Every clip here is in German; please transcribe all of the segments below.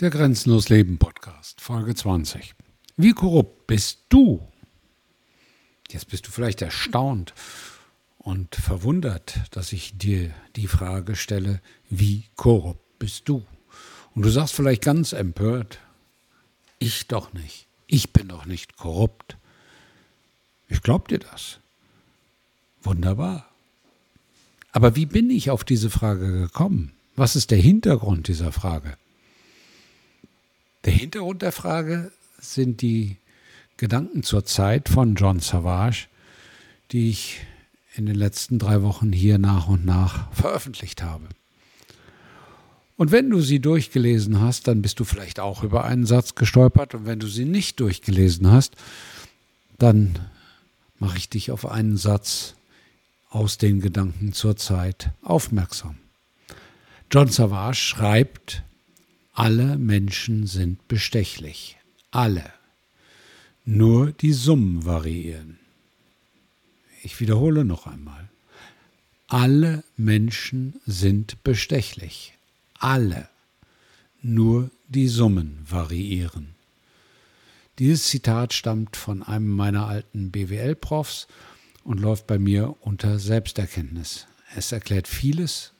Der Grenzenlos Leben Podcast, Folge 20. Wie korrupt bist du? Jetzt bist du vielleicht erstaunt und verwundert, dass ich dir die Frage stelle, wie korrupt bist du? Und du sagst vielleicht ganz empört, ich doch nicht. Ich bin doch nicht korrupt. Ich glaub dir das. Wunderbar. Aber wie bin ich auf diese Frage gekommen? Was ist der Hintergrund dieser Frage? Der Hintergrund der Frage sind die Gedanken zur Zeit von John Savage, die ich in den letzten drei Wochen hier nach und nach veröffentlicht habe. Und wenn du sie durchgelesen hast, dann bist du vielleicht auch über einen Satz gestolpert. Und wenn du sie nicht durchgelesen hast, dann mache ich dich auf einen Satz aus den Gedanken zur Zeit aufmerksam. John Savage schreibt alle Menschen sind bestechlich. Alle. Nur die Summen variieren. Ich wiederhole noch einmal. Alle Menschen sind bestechlich. Alle. Nur die Summen variieren. Dieses Zitat stammt von einem meiner alten BWL-Profs und läuft bei mir unter Selbsterkenntnis. Es erklärt vieles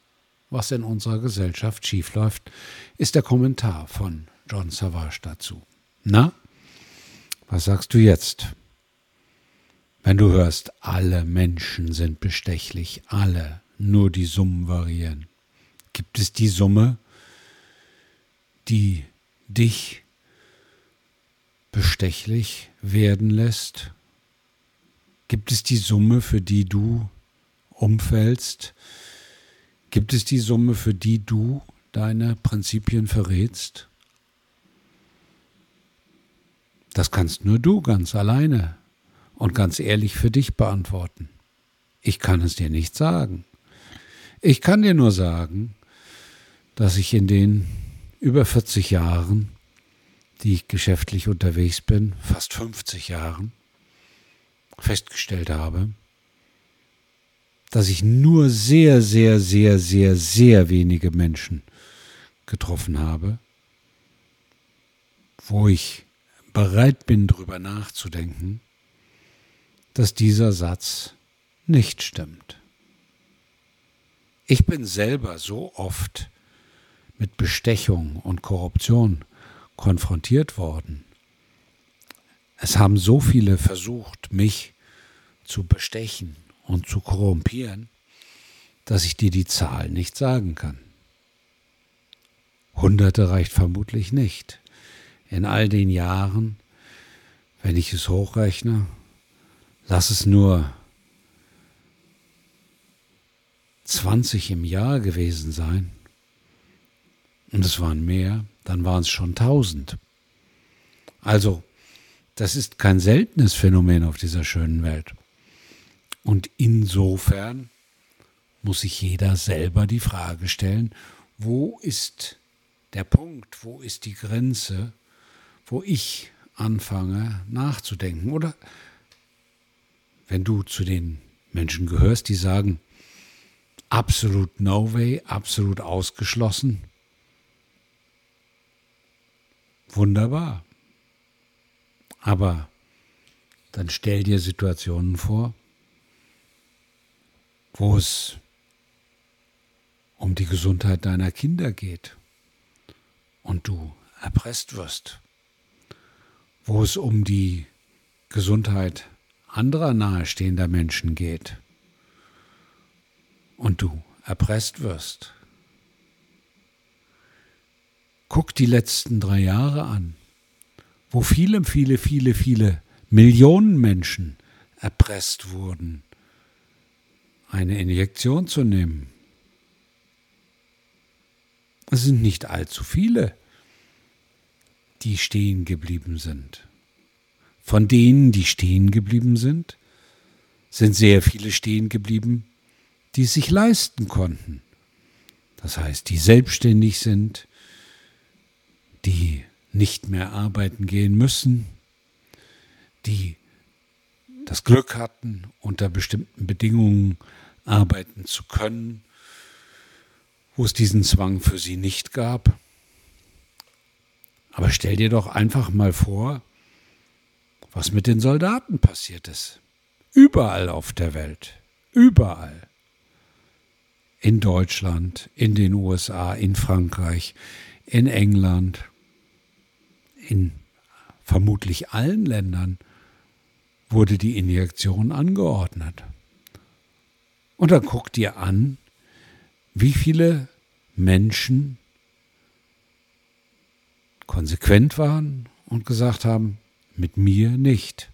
was in unserer Gesellschaft schiefläuft, ist der Kommentar von John Savage dazu. Na, was sagst du jetzt? Wenn du hörst, alle Menschen sind bestechlich, alle, nur die Summen variieren. Gibt es die Summe, die dich bestechlich werden lässt? Gibt es die Summe, für die du umfällst, Gibt es die Summe, für die du deine Prinzipien verrätst? Das kannst nur du ganz alleine und ganz ehrlich für dich beantworten. Ich kann es dir nicht sagen. Ich kann dir nur sagen, dass ich in den über 40 Jahren, die ich geschäftlich unterwegs bin, fast 50 Jahren, festgestellt habe, dass ich nur sehr, sehr, sehr, sehr, sehr wenige Menschen getroffen habe, wo ich bereit bin, darüber nachzudenken, dass dieser Satz nicht stimmt. Ich bin selber so oft mit Bestechung und Korruption konfrontiert worden. Es haben so viele versucht, mich zu bestechen und zu korrumpieren, dass ich dir die Zahl nicht sagen kann. Hunderte reicht vermutlich nicht. In all den Jahren, wenn ich es hochrechne, lass es nur 20 im Jahr gewesen sein. Und es waren mehr, dann waren es schon 1000. Also, das ist kein seltenes Phänomen auf dieser schönen Welt. Und insofern muss sich jeder selber die Frage stellen, wo ist der Punkt, wo ist die Grenze, wo ich anfange nachzudenken. Oder wenn du zu den Menschen gehörst, die sagen, absolut no way, absolut ausgeschlossen, wunderbar. Aber dann stell dir Situationen vor, wo es um die Gesundheit deiner Kinder geht und du erpresst wirst, wo es um die Gesundheit anderer nahestehender Menschen geht und du erpresst wirst. Guck die letzten drei Jahre an, wo viele, viele, viele, viele Millionen Menschen erpresst wurden eine Injektion zu nehmen. Es sind nicht allzu viele, die stehen geblieben sind. Von denen, die stehen geblieben sind, sind sehr viele stehen geblieben, die es sich leisten konnten. Das heißt, die selbstständig sind, die nicht mehr arbeiten gehen müssen, die das Glück hatten, unter bestimmten Bedingungen arbeiten zu können, wo es diesen Zwang für sie nicht gab. Aber stell dir doch einfach mal vor, was mit den Soldaten passiert ist. Überall auf der Welt. Überall. In Deutschland, in den USA, in Frankreich, in England, in vermutlich allen Ländern wurde die Injektion angeordnet. Und dann guck dir an, wie viele Menschen konsequent waren und gesagt haben, mit mir nicht.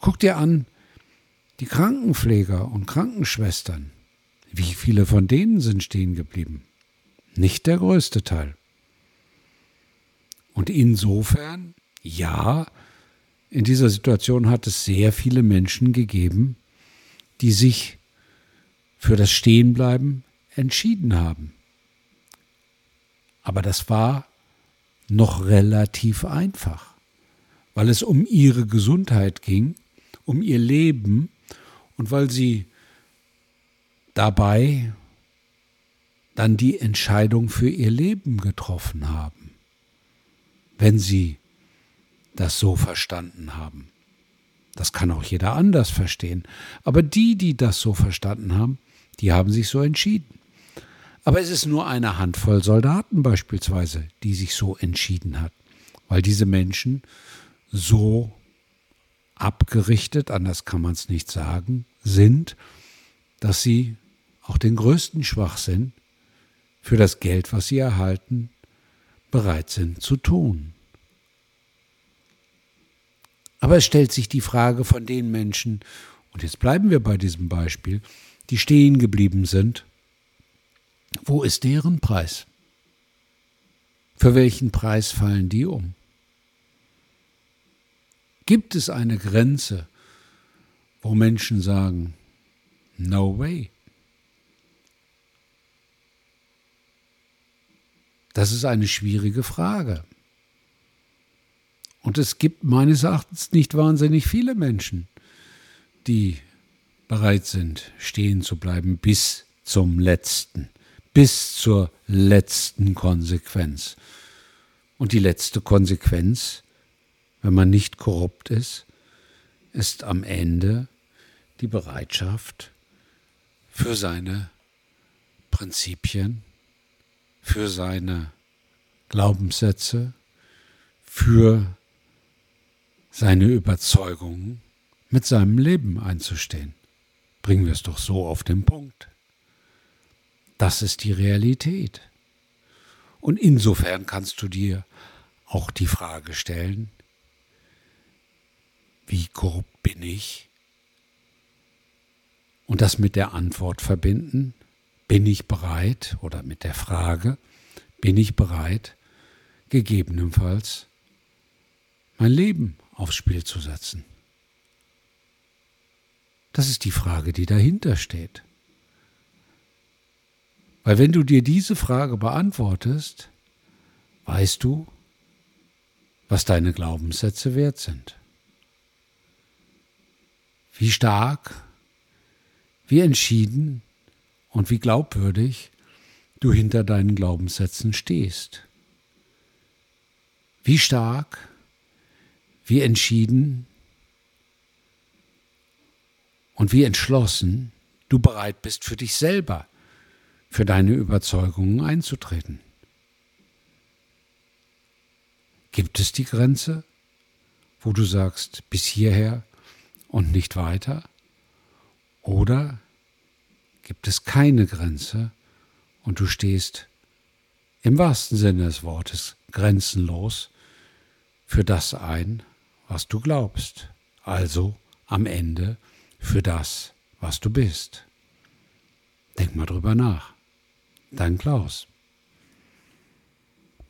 Guck dir an, die Krankenpfleger und Krankenschwestern, wie viele von denen sind stehen geblieben? Nicht der größte Teil. Und insofern, ja, in dieser Situation hat es sehr viele Menschen gegeben, die sich für das Stehenbleiben entschieden haben. Aber das war noch relativ einfach, weil es um ihre Gesundheit ging, um ihr Leben und weil sie dabei dann die Entscheidung für ihr Leben getroffen haben, wenn sie das so verstanden haben. Das kann auch jeder anders verstehen. Aber die, die das so verstanden haben, die haben sich so entschieden. Aber es ist nur eine Handvoll Soldaten beispielsweise, die sich so entschieden hat, weil diese Menschen so abgerichtet, anders kann man es nicht sagen, sind, dass sie auch den größten Schwachsinn für das Geld, was sie erhalten, bereit sind zu tun. Aber es stellt sich die Frage von den Menschen, und jetzt bleiben wir bei diesem Beispiel, die stehen geblieben sind, wo ist deren Preis? Für welchen Preis fallen die um? Gibt es eine Grenze, wo Menschen sagen, no way? Das ist eine schwierige Frage. Und es gibt meines Erachtens nicht wahnsinnig viele Menschen, die bereit sind, stehen zu bleiben bis zum letzten bis zur letzten Konsequenz. Und die letzte Konsequenz, wenn man nicht korrupt ist, ist am Ende die Bereitschaft für seine Prinzipien, für seine Glaubenssätze, für seine Überzeugungen mit seinem Leben einzustehen. Bringen wir es doch so auf den Punkt. Das ist die Realität. Und insofern kannst du dir auch die Frage stellen, wie korrupt bin ich? Und das mit der Antwort verbinden, bin ich bereit, oder mit der Frage, bin ich bereit, gegebenenfalls mein Leben aufs Spiel zu setzen? Das ist die Frage, die dahinter steht. Weil wenn du dir diese Frage beantwortest, weißt du, was deine Glaubenssätze wert sind. Wie stark, wie entschieden und wie glaubwürdig du hinter deinen Glaubenssätzen stehst. Wie stark, wie entschieden und wie entschlossen du bereit bist für dich selber für deine Überzeugungen einzutreten. Gibt es die Grenze, wo du sagst, bis hierher und nicht weiter? Oder gibt es keine Grenze und du stehst im wahrsten Sinne des Wortes grenzenlos für das ein, was du glaubst, also am Ende für das, was du bist. Denk mal drüber nach. Dein Klaus.